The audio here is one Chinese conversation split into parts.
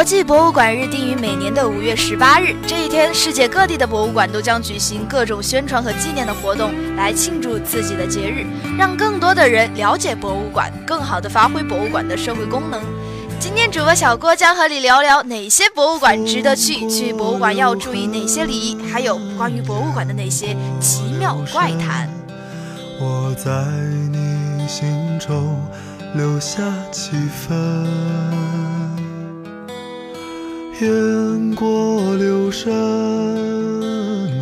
国际博物馆日定于每年的五月十八日，这一天，世界各地的博物馆都将举行各种宣传和纪念的活动，来庆祝自己的节日，让更多的人了解博物馆，更好的发挥博物馆的社会功能。今天，主播小郭将和你聊聊哪些博物馆值得去，去博物馆要注意哪些礼仪，还有关于博物馆的那些奇妙怪谈。我在你心中留下几分。雁过留声，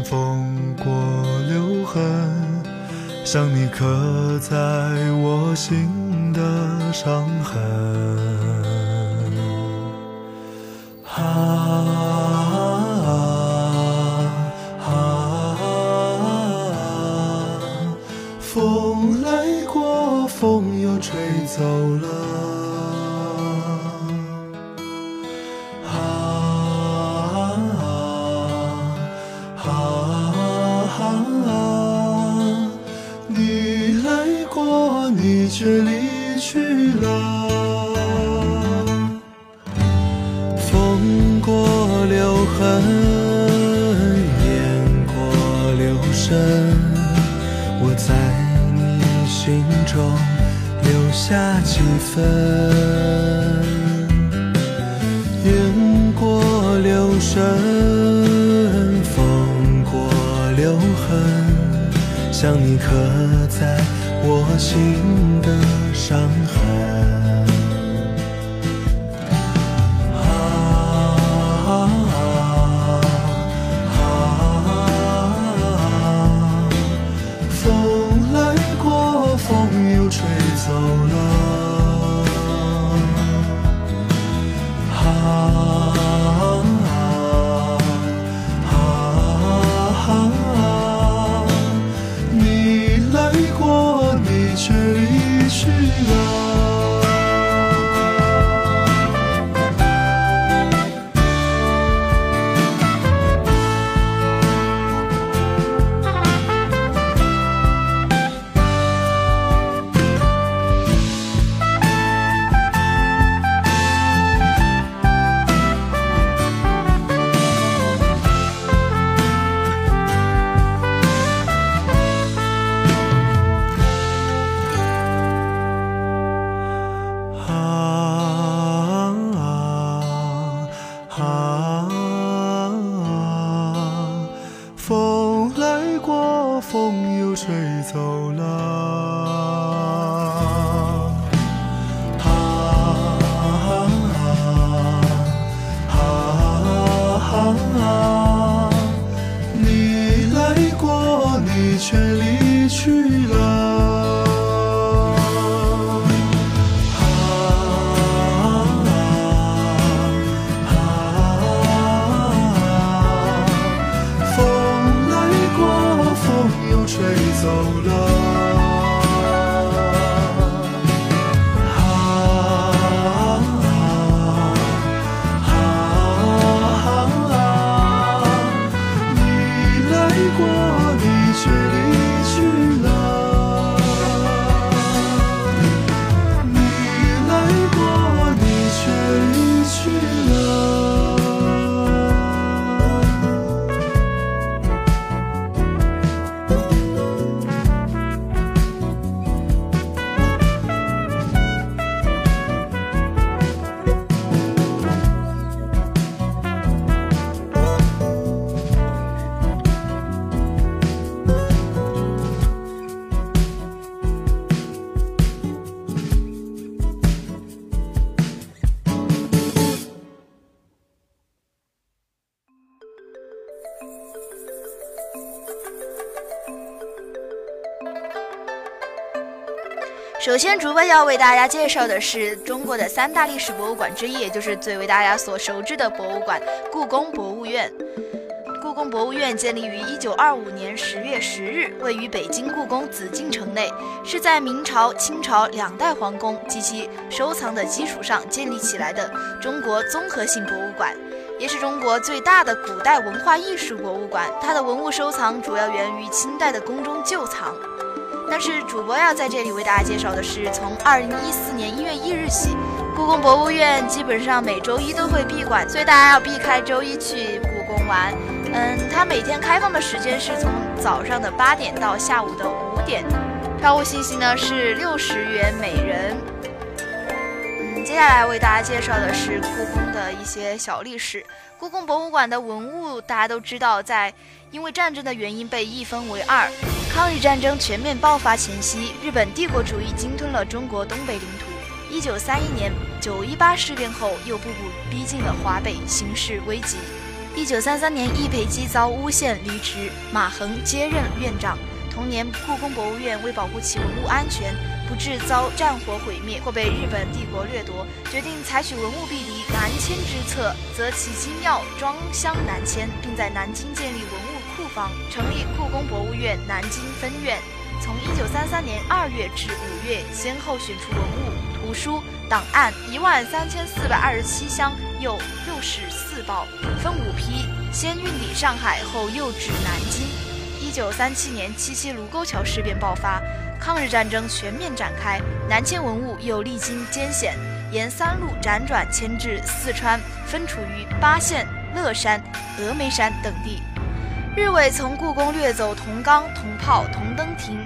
风过留痕，像你刻在我心的伤痕。啊啊啊！风来过，风又吹走了。你却离去了，风过留痕，雁过留声，我在你心中留下几分。雁过留声，风过留痕，像你刻在。我心的伤。首先，主播要为大家介绍的是中国的三大历史博物馆之一，也就是最为大家所熟知的博物馆——故宫博物院。故宫博物院建立于1925年10月10日，位于北京故宫紫禁城内，是在明朝、清朝两代皇宫及其收藏的基础上建立起来的中国综合性博物馆，也是中国最大的古代文化艺术博物馆。它的文物收藏主要源于清代的宫中旧藏。但是主播要在这里为大家介绍的是，从二零一四年一月一日起，故宫博物院基本上每周一都会闭馆，所以大家要避开周一去故宫玩。嗯，它每天开放的时间是从早上的八点到下午的五点，票务信息呢是六十元每人。嗯，接下来为大家介绍的是故宫的一些小历史。故宫博物馆的文物大家都知道，在因为战争的原因被一分为二。抗日战争全面爆发前夕，日本帝国主义鲸吞了中国东北领土。一九三一年九一八事变后，又步步逼近了华北，形势危急。一九三三年，易培基遭诬陷离职，马衡接任院长。同年，故宫博物院为保护其文物安全，不致遭战火毁灭或被日本帝国掠夺，决定采取文物避敌南迁之策，择其精要装箱南迁，并在南京建立文物库房，成立故宫博物院南京分院。从一九三三年二月至五月，先后选出文物。图书档案一万三千四百二十七箱，又六十四包，分五批，先运抵上海，后又至南京。一九三七年七七卢沟桥事变爆发，抗日战争全面展开，南迁文物又历经艰险，沿三路辗转迁至四川，分处于巴县、乐山、峨眉山等地。日伪从故宫掠走铜缸、铜炮、铜灯亭，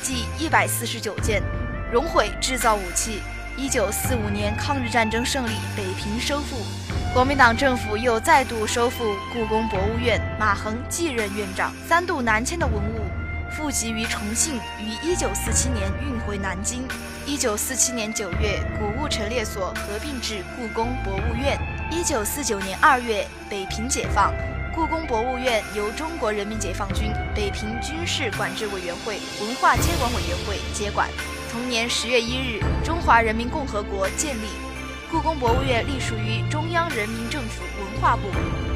计一百四十九件。熔毁制造武器。一九四五年，抗日战争胜利，北平收复，国民党政府又再度收复故宫博物院，马衡继任院长。三度南迁的文物附集于重庆，于一九四七年运回南京。一九四七年九月，古物陈列所合并至故宫博物院。一九四九年二月，北平解放，故宫博物院由中国人民解放军北平军事管制委员会文化监管委员会接管。同年十月一日，中华人民共和国建立，故宫博物院隶属于中央人民政府文化部。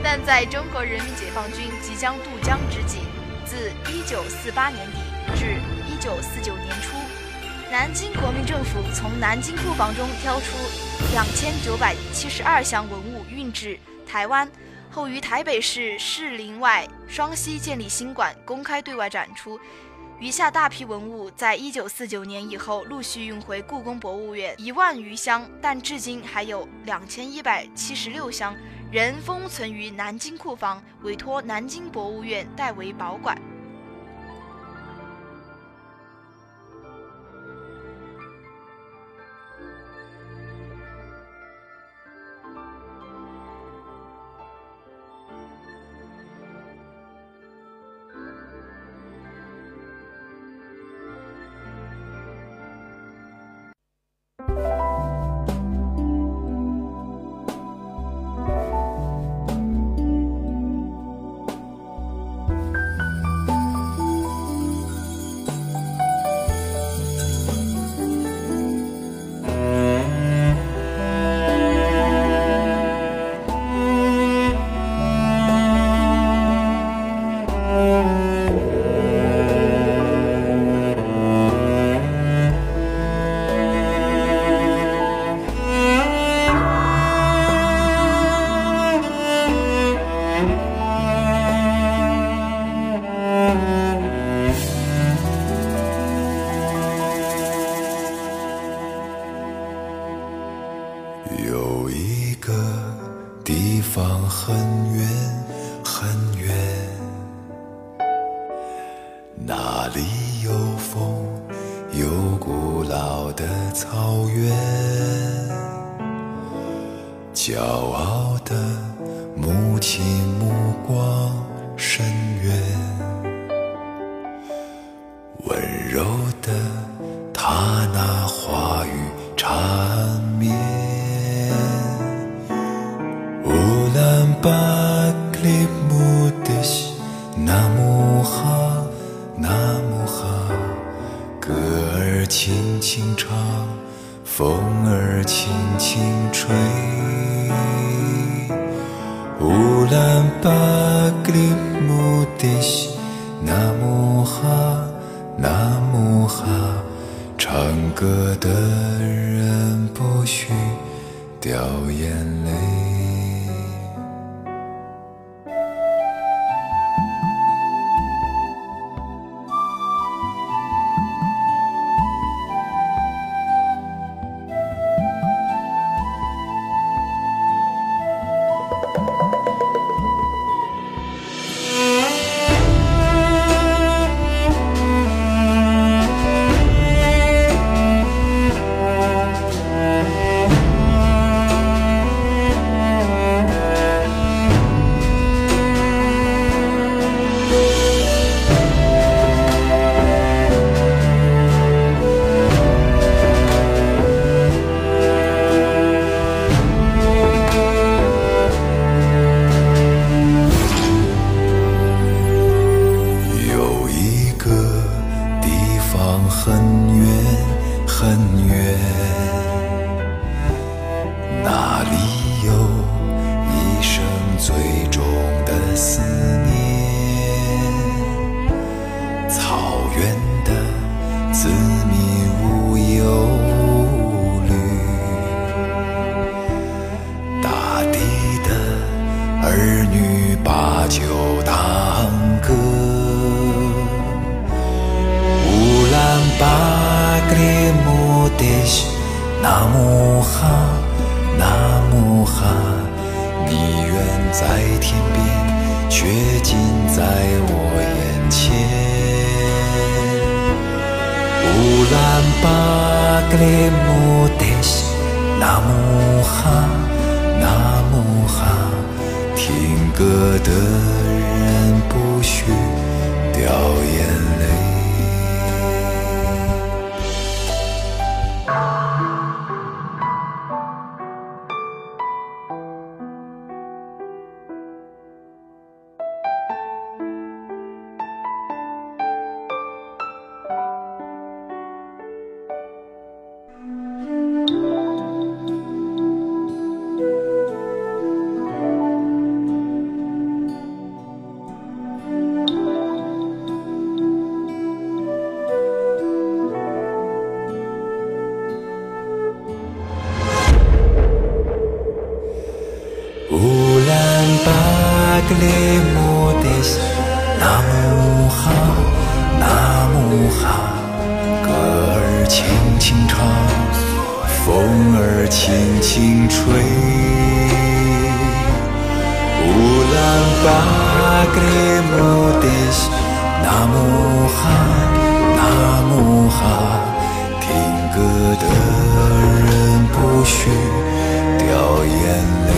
但在中国人民解放军即将渡江之际，自一九四八年底至一九四九年初，南京国民政府从南京库房中挑出两千九百七十二箱文物运至台湾，后于台北市士林外双溪建立新馆，公开对外展出。余下大批文物，在一九四九年以后陆续运回故宫博物院一万余箱，但至今还有两千一百七十六箱仍封存于南京库房，委托南京博物院代为保管。那木哈那木哈，唱歌的人不许掉眼泪。就当歌。乌兰巴格里木得西，那木哈，那木哈，你远在天边，却近在我眼前。乌兰巴格里木得西，那木哈，那木哈。听歌的人不许掉眼泪。轻轻唱，风儿轻轻吹。乌兰巴格雷姆德西，纳木哈，纳木哈，听歌的人不许掉眼泪。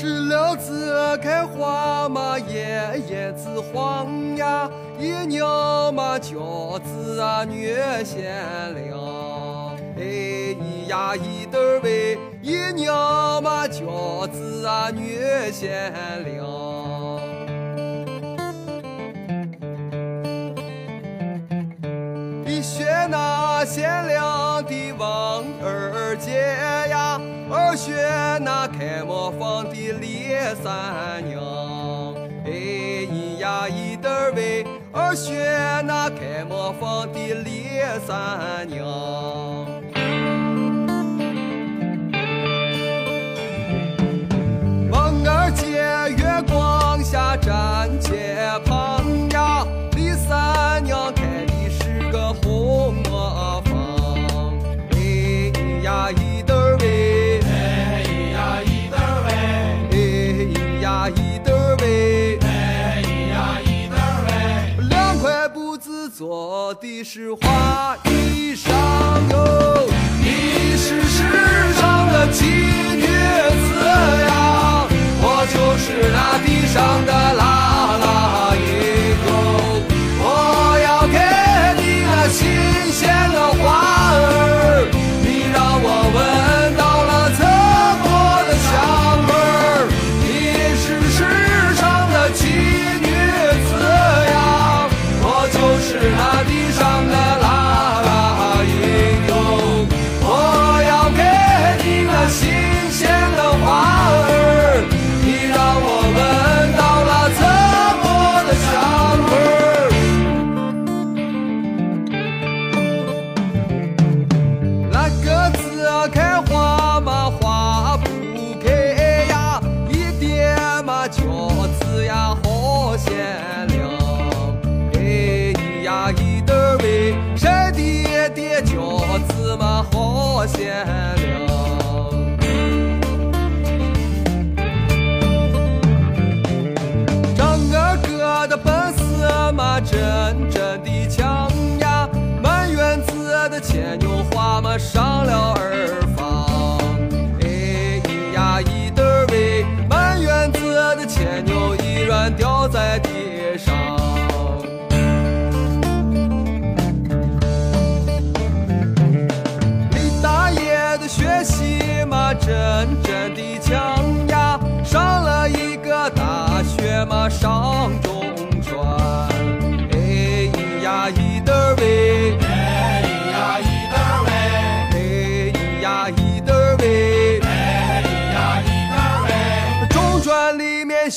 石榴子开花嘛，叶叶子黄呀，一娘嘛饺子啊女贤良。哎咿呀一得儿喂，一娘嘛饺子啊女贤良。你学那贤良那开磨坊的李三娘。哎咿呀咿得儿喂，二选那开磨坊的李三娘。梦儿姐月光下站街我的是花衣裳哟。你是世上的奇女子呀，我就是那地上的狼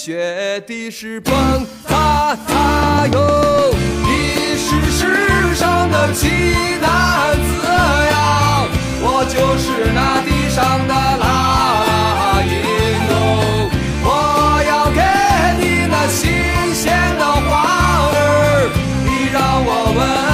学的是蹦擦擦哟，你是世上的奇男子呀，我就是那地上的啦啦音哟，我要给你那新鲜的花儿，你让我闻。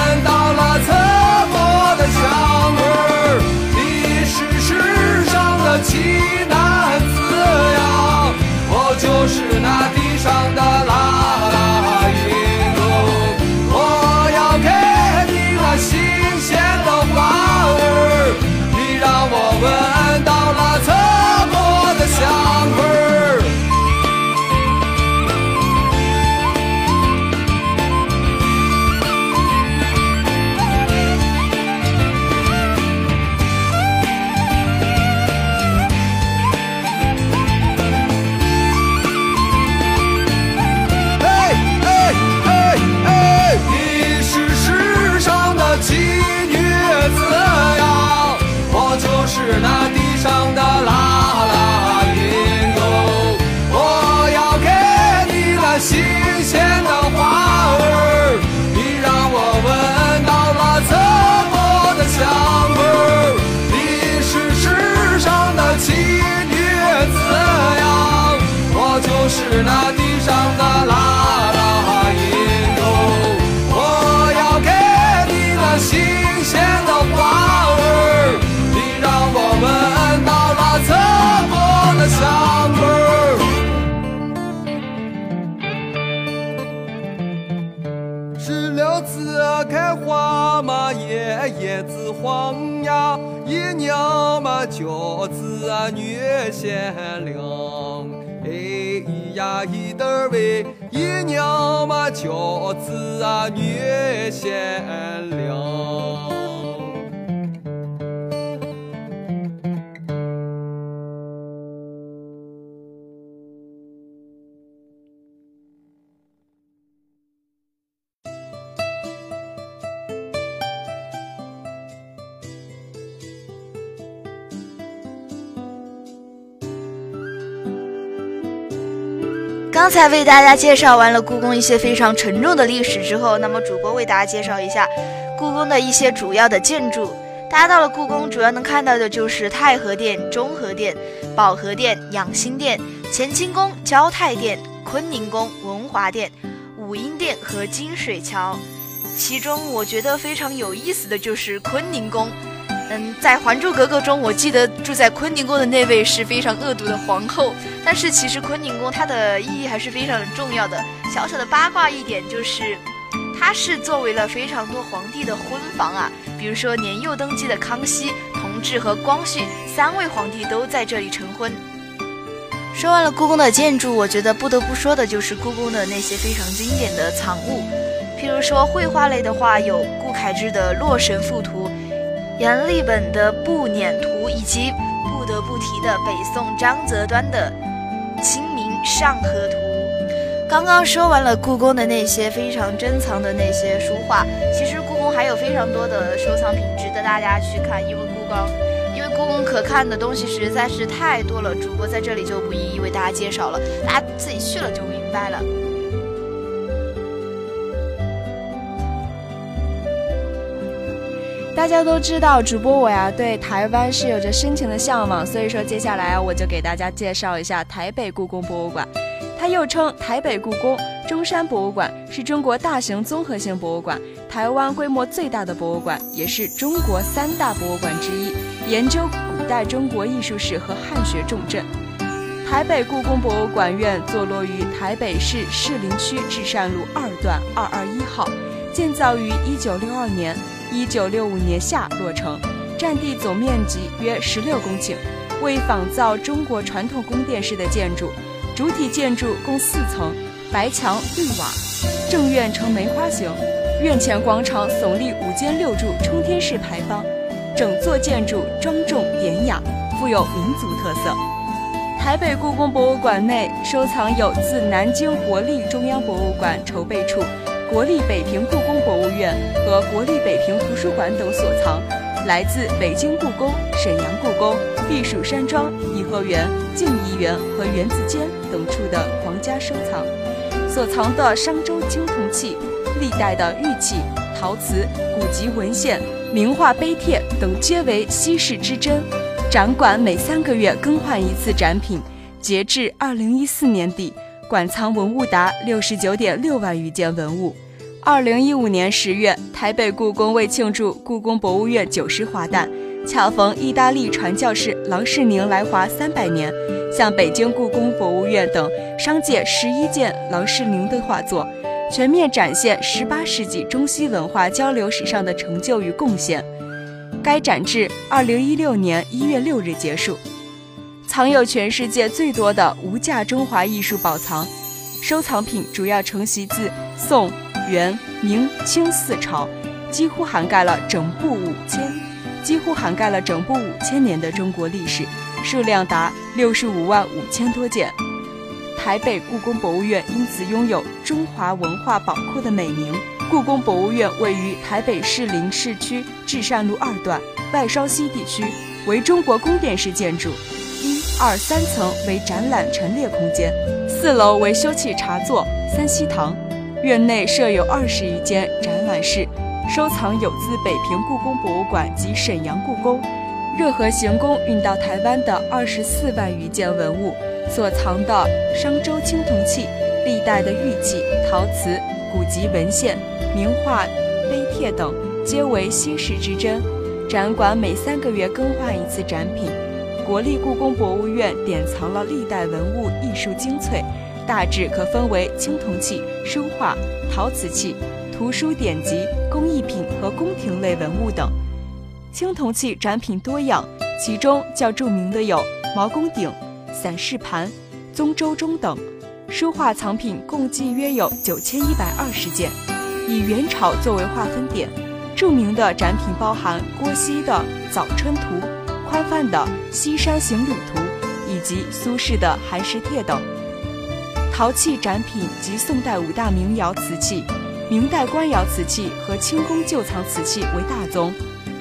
为姨娘嘛，娇子啊，女仙。刚才为大家介绍完了故宫一些非常沉重的历史之后，那么主播为大家介绍一下故宫的一些主要的建筑。大家到了故宫，主要能看到的就是太和殿、中和殿、保和殿、养心殿、乾清宫、交泰殿、坤宁宫、文华殿、武英殿和金水桥。其中我觉得非常有意思的就是坤宁宫。嗯，在《还珠格格》中，我记得住在坤宁宫的那位是非常恶毒的皇后。但是其实坤宁宫它的意义还是非常的重要的。小小的八卦一点就是，它是作为了非常多皇帝的婚房啊，比如说年幼登基的康熙、同治和光绪三位皇帝都在这里成婚。说完了故宫的建筑，我觉得不得不说的就是故宫的那些非常经典的藏物，譬如说绘画类的话，有顾恺之的《洛神赋图》。阎立本的《步辇图》，以及不得不提的北宋张择端的《清明上河图》。刚刚说完了故宫的那些非常珍藏的那些书画，其实故宫还有非常多的收藏品值得大家去看，因为故宫，因为故宫可看的东西实在是太多了，主播在这里就不一一为大家介绍了，大家自己去了就明白了。大家都知道，主播我呀对台湾是有着深情的向往，所以说接下来我就给大家介绍一下台北故宫博物馆。它又称台北故宫、中山博物馆，是中国大型综合性博物馆，台湾规模最大的博物馆，也是中国三大博物馆之一，研究古代中国艺术史和汉学重镇。台北故宫博物馆院坐落于台北市士林区至善路二段二二一号，建造于一九六二年。一九六五年夏落成，占地总面积约十六公顷，为仿造中国传统宫殿式的建筑。主体建筑共四层，白墙绿瓦，正院呈梅花形，院前广场耸立五间六柱冲天式牌坊，整座建筑庄重典雅，富有民族特色。台北故宫博物馆内收藏有自南京国立中央博物馆筹备处、国立北平故宫博物院和国立北平图书馆等所藏。来自北京故宫、沈阳故宫、避暑山庄、颐和园、静怡园和园子间等处的皇家收藏，所藏的商周青铜器、历代的玉器、陶瓷、古籍文献、名画碑帖等皆为稀世之珍。展馆每三个月更换一次展品，截至二零一四年底，馆藏文物达六十九点六万余件文物。二零一五年十月，台北故宫为庆祝故宫博物院九十华诞，恰逢意大利传教士郎世宁来华三百年，向北京故宫博物院等商借十一件郎世宁的画作，全面展现十八世纪中西文化交流史上的成就与贡献。该展至二零一六年一月六日结束，藏有全世界最多的无价中华艺术宝藏，收藏品主要承袭自宋。元、明、清四朝，几乎涵盖了整部五千，几乎涵盖了整部五千年的中国历史，数量达六十五万五千多件。台北故宫博物院因此拥有“中华文化宝库”的美名。故宫博物院位于台北市林市区至善路二段外双溪地区，为中国宫殿式建筑，二三层为展览陈列空间，四楼为休憩茶座、三希堂。院内设有二十余间展览室，收藏有自北平故宫博物馆及沈阳故宫、热河行宫运到台湾的二十四万余件文物，所藏的商周青铜器、历代的玉器、陶瓷、古籍文献、名画、碑帖等，皆为稀世之珍。展馆每三个月更换一次展品。国立故宫博物院典藏了历代文物艺术精粹。大致可分为青铜器、书画、陶瓷器、图书典籍、工艺品和宫廷类文物等。青铜器展品多样，其中较著名的有毛公鼎、散氏盘、宗周钟等。书画藏品共计约有九千一百二十件，以元朝作为划分点。著名的展品包含郭熙的《早春图》、宽泛的《西山行旅图》以及苏轼的《寒食帖》等。陶器展品及宋代五大名窑瓷器、明代官窑瓷器和清宫旧藏瓷器为大宗，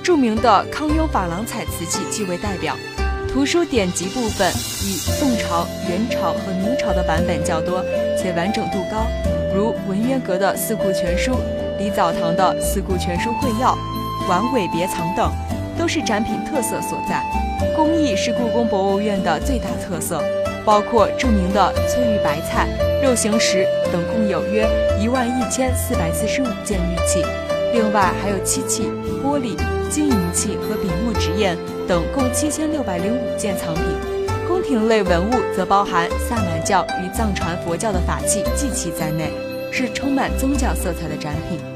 著名的康雍珐琅彩瓷器即为代表。图书典籍部分以宋朝、元朝和明朝的版本较多，且完整度高，如文渊阁的《四库全书》、李藻堂的《四库全书会要》、晚尾别藏等，都是展品特色所在。工艺是故宫博物院的最大特色。包括著名的翠玉白菜、肉形石等，共有约一万一千四百四十五件玉器，另外还有漆器、玻璃、金银器和笔墨纸砚等，共七千六百零五件藏品。宫廷类文物则包含萨满教与藏传佛教的法器、祭器在内，是充满宗教色彩的展品。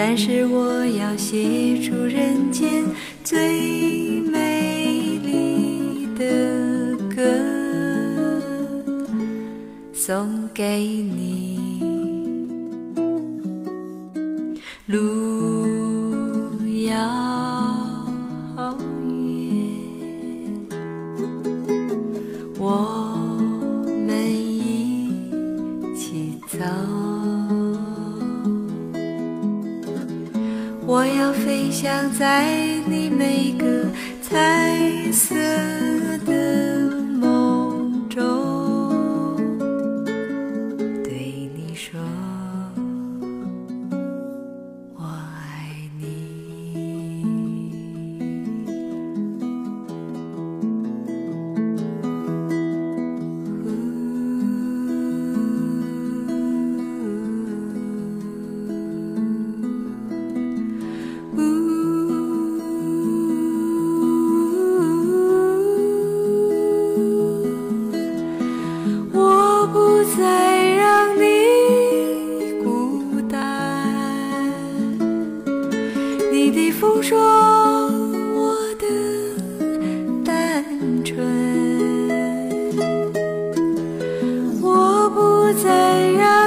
但是我要写出人间最美丽的歌，送给你。路。想在你每个彩色不再让。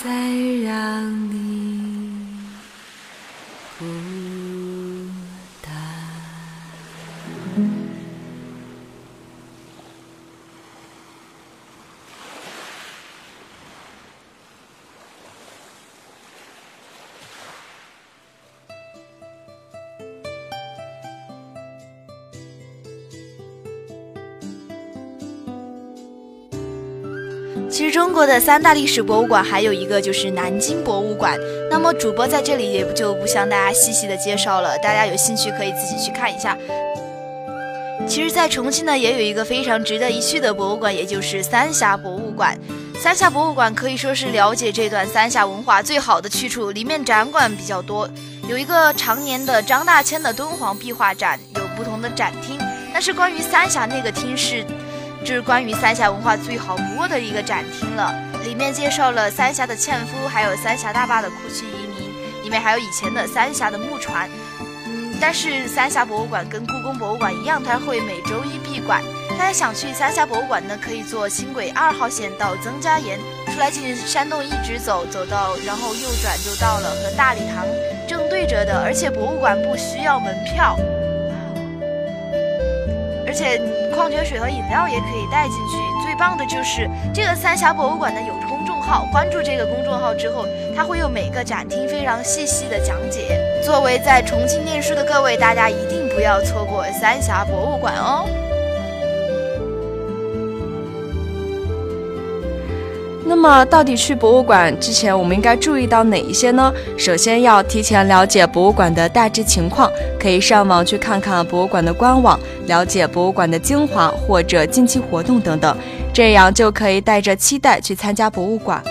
再让你其实中国的三大历史博物馆还有一个就是南京博物馆。那么主播在这里也就不向大家细细的介绍了，大家有兴趣可以自己去看一下。其实，在重庆呢，也有一个非常值得一去的博物馆，也就是三峡博物馆。三峡博物馆可以说是了解这段三峡文化最好的去处，里面展馆比较多，有一个常年的张大千的敦煌壁画展，有不同的展厅。但是关于三峡那个厅是。这是关于三峡文化最好不过的一个展厅了，里面介绍了三峡的纤夫，还有三峡大坝的库区移民，里面还有以前的三峡的木船。嗯，但是三峡博物馆跟故宫博物馆一样，它会每周一闭馆。大家想去三峡博物馆呢，可以坐轻轨二号线到曾家岩，出来进山洞一直走，走到然后右转就到了，和大礼堂正对着的，而且博物馆不需要门票。而且矿泉水和饮料也可以带进去。最棒的就是这个三峡博物馆呢有公众号，关注这个公众号之后，它会有每个展厅非常细细的讲解。作为在重庆念书的各位，大家一定不要错过三峡博物馆哦。那么，到底去博物馆之前，我们应该注意到哪一些呢？首先要提前了解博物馆的大致情况，可以上网去看看博物馆的官网，了解博物馆的精华或者近期活动等等，这样就可以带着期待去参加博物馆。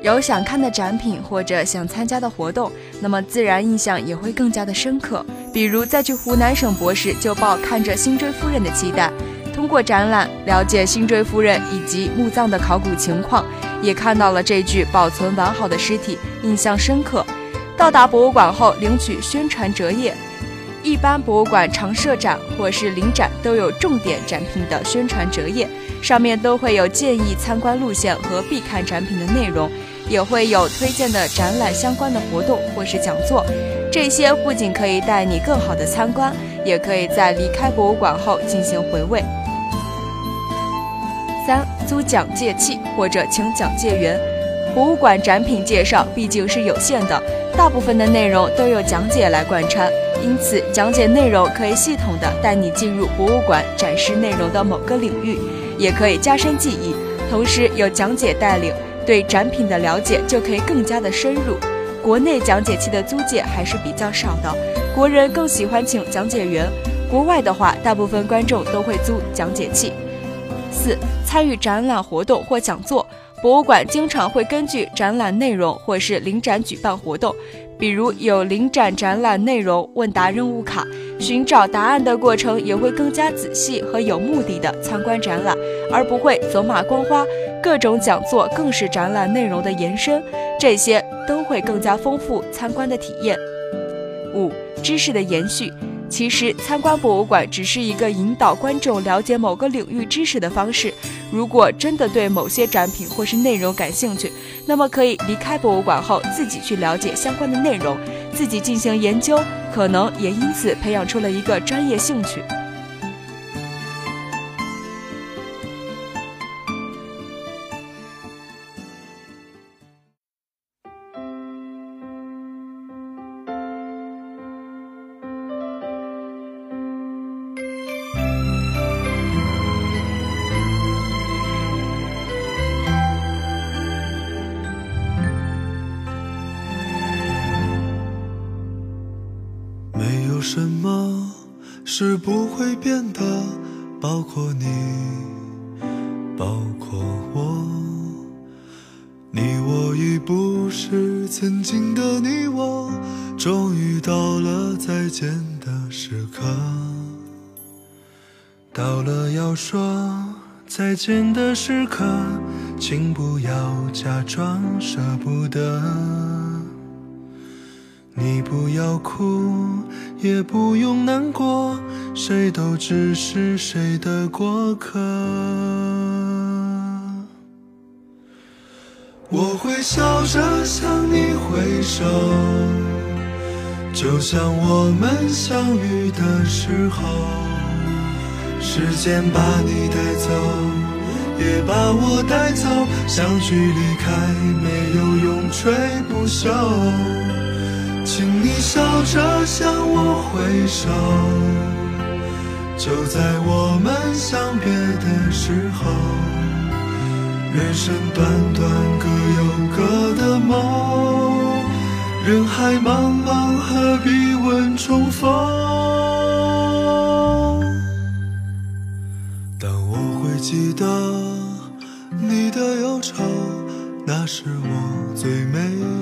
有想看的展品或者想参加的活动，那么自然印象也会更加的深刻。比如在去湖南省博时，就抱看着辛追夫人的期待。通过展览了解辛追夫人以及墓葬的考古情况，也看到了这具保存完好的尸体，印象深刻。到达博物馆后，领取宣传折页。一般博物馆常设展或是临展都有重点展品的宣传折页，上面都会有建议参观路线和必看展品的内容，也会有推荐的展览相关的活动或是讲座。这些不仅可以带你更好的参观，也可以在离开博物馆后进行回味。三租讲解器或者请讲解员。博物馆展品介绍毕竟是有限的，大部分的内容都有讲解来贯穿，因此讲解内容可以系统的带你进入博物馆展示内容的某个领域，也可以加深记忆。同时有讲解带领，对展品的了解就可以更加的深入。国内讲解器的租借还是比较少的，国人更喜欢请讲解员，国外的话，大部分观众都会租讲解器。四、参与展览活动或讲座，博物馆经常会根据展览内容或是临展举办活动，比如有临展展览内容问答任务卡，寻找答案的过程也会更加仔细和有目的的参观展览，而不会走马观花。各种讲座更是展览内容的延伸，这些都会更加丰富参观的体验。五、知识的延续。其实参观博物馆只是一个引导观众了解某个领域知识的方式。如果真的对某些展品或是内容感兴趣，那么可以离开博物馆后自己去了解相关的内容，自己进行研究，可能也因此培养出了一个专业兴趣。是不会变的？包括你，包括我。你我已不是曾经的你我，终于到了再见的时刻。到了要说再见的时刻，请不要假装舍不得。你不要哭，也不用难过，谁都只是谁的过客。我会笑着向你挥手，就像我们相遇的时候。时间把你带走，也把我带走，相聚离开，没有永垂不朽。请你笑着向我挥手，就在我们相别的时候，人生短短各有各的梦，人海茫茫何必问重逢？但我会记得你的忧愁，那是我最美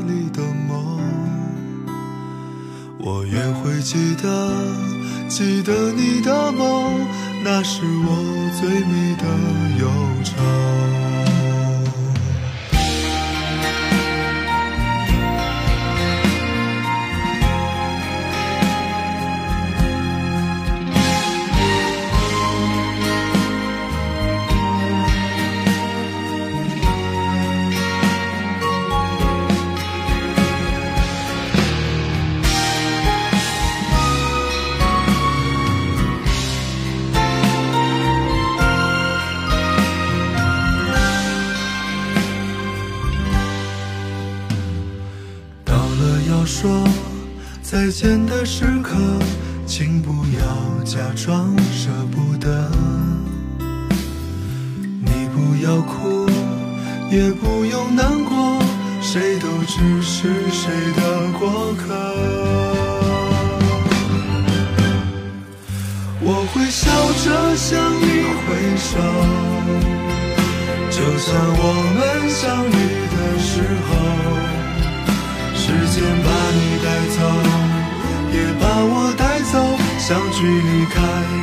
丽的梦。我也会记得，记得你的梦，那是我最美的忧愁。谁的过客。我会笑着向你挥手，就像我们相遇的时候。时间把你带走，也把我带走，相聚离开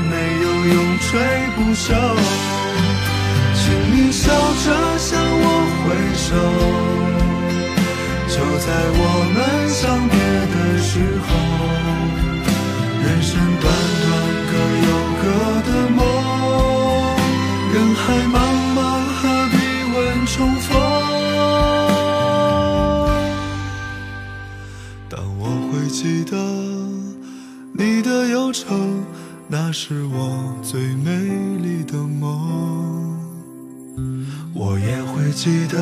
没有永垂不朽。请你笑着向我挥手，就在我们相别的时候。人生短短各有各的梦，人海茫茫何必问重逢？但我会记得你的忧愁，那是我最美丽的梦。我也会记得，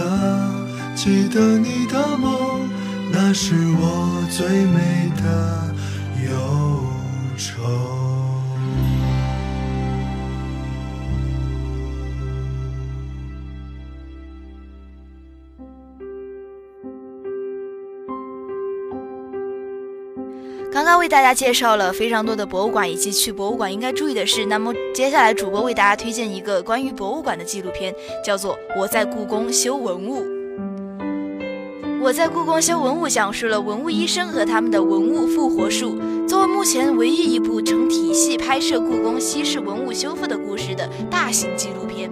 记得你的梦，那是我最美的忧愁。刚刚为大家介绍了非常多的博物馆以及去博物馆应该注意的事。那么接下来主播为大家推荐一个关于博物馆的纪录片，叫做《我在故宫修文物》。我在故宫修文物讲述了文物医生和他们的文物复活术，作为目前唯一一部成体系拍摄故宫西式文物修复的故事的大型纪录片。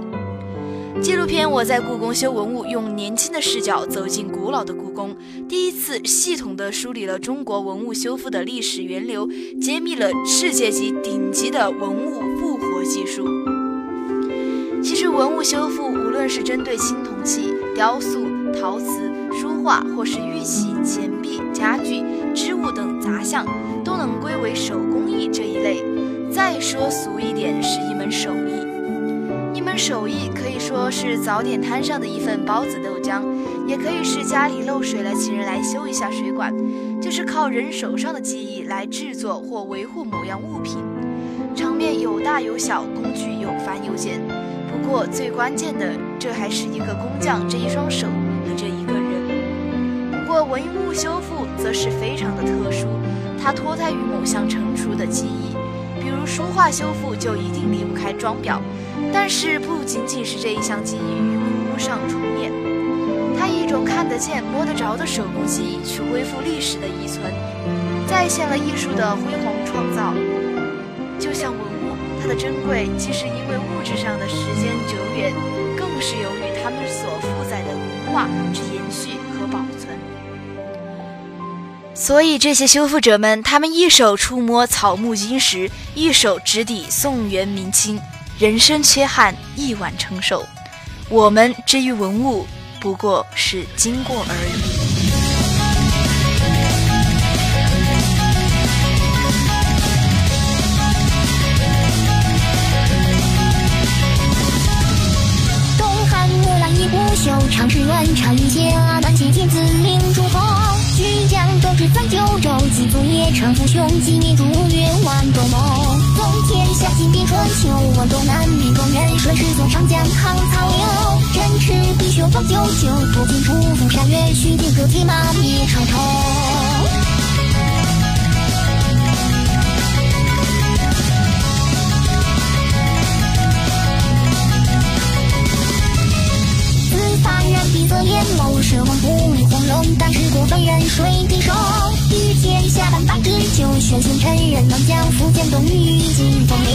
纪录片《我在故宫修文物》用年轻的视角走进古老的故宫，第一次系统地梳理了中国文物修复的历史源流，揭秘了世界级顶级的文物复活技术。其实，文物修复无论是针对青铜器、雕塑、陶瓷、画，或是玉器、钱币、家具、织物等杂项，都能归为手工艺这一类。再说俗一点，是一门手艺。一门手艺可以说是早点摊上的一份包子豆浆，也可以是家里漏水了，请人来修一下水管，就是靠人手上的技艺来制作或维护某样物品。场面有大有小，工具有繁有简。不过最关键的，这还是一个工匠这一双手和这一。过文物修复则是非常的特殊，它脱胎于某项成熟的技艺，比如书画修复就一定离不开装裱。但是不仅仅是这一项技艺于古物上重演，它以一种看得见、摸得着的手工技艺去恢复历史的遗存，再现了艺术的辉煌创造。就像文物，它的珍贵，既是因为物质上的时间久远，更是由于它们所负载的文化之所以这些修复者们，他们一手触摸草木金石，一手直抵宋元明清。人生缺憾，一碗承受。我们之于文物，不过是经过而已。东汉木兰一不朽，长诗远长于家，南齐天子领诸侯，巨匠斗志在九州，几族也称父兄，几民逐月万多谋。纵天下尽变春秋，望东南民中原，顺世宗长江淌曹流，振翅必须早九九，多金出风山月，须见个铁马灭长城。发人闭塞眼眸，奢望不离黄龙，但是过分人水平手。遇天下半百之久，选贤臣人能将福建东域尽风流。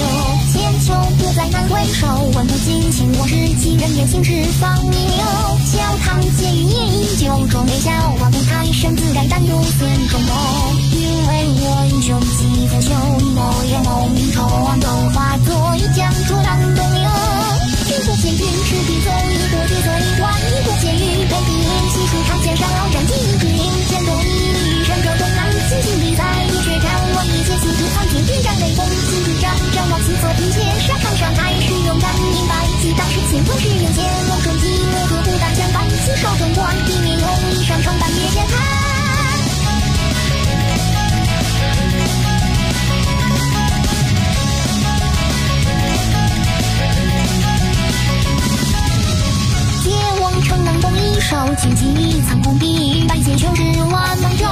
千秋不再难回首，问不尽情往事，几人言行释放弥留。小堂结语也依旧，众美笑望不太身自然，但有孙中谋。因为我英雄几不朽，某也某名愁，都化作一江浊浪东流。一国千军赤壁走，一手，轻骑苍空碧，百剑雄志万芒洲。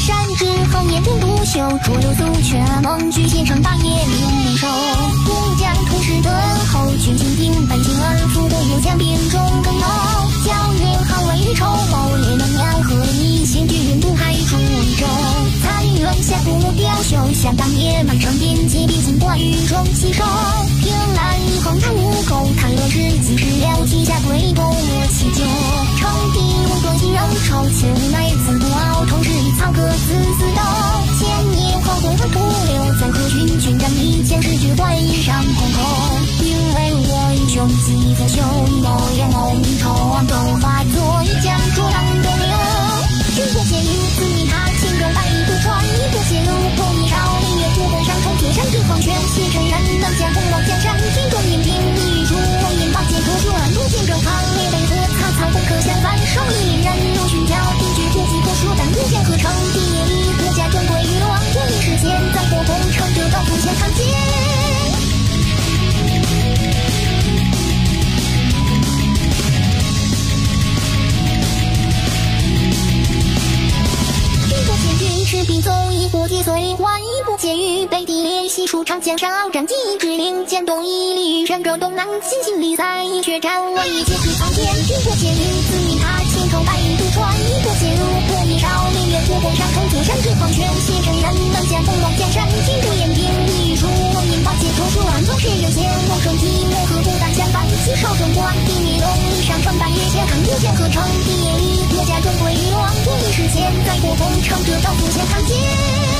山之后烟顶独秀，浊流苏却梦举县城大业令灵手。乌江土石敦厚，军情定本金而富得有将兵中更头。教云行为与筹谋，列能量合一，先举云渡海逐一州。彩云下不雕绣，想当野蛮城边，借兵经过雨中洗手。凭栏一横看无钩，看乐事几时了，稷下归功莫祈酒。称帝无多心仍愁，且无奈自不傲，同是一草歌死死斗。千年后东汉徒留，在何军军战一剑是举断一上空空。因为我英雄几不朽，某也某名愁，都化作一江浊浪东流。一国皆有子民，他千中百渡船，一国皆有不一少西数长江上鏖战，几之灵剑动一里，神州东南尽情比赛，一血战为一剑之苍天。一国皆于子民他千愁百渡船，一国皆如破一少林月，火攻上冲天山之黄泉，写成人能将风浪江山，天诛烟平一如我眼宝剑出转，总是人间我生寂寞和孤单相伴，死守中关，地面龙一上穿半月前看不见何成地业里，国家珍贵于王，我一时间在国公城这道不见看见。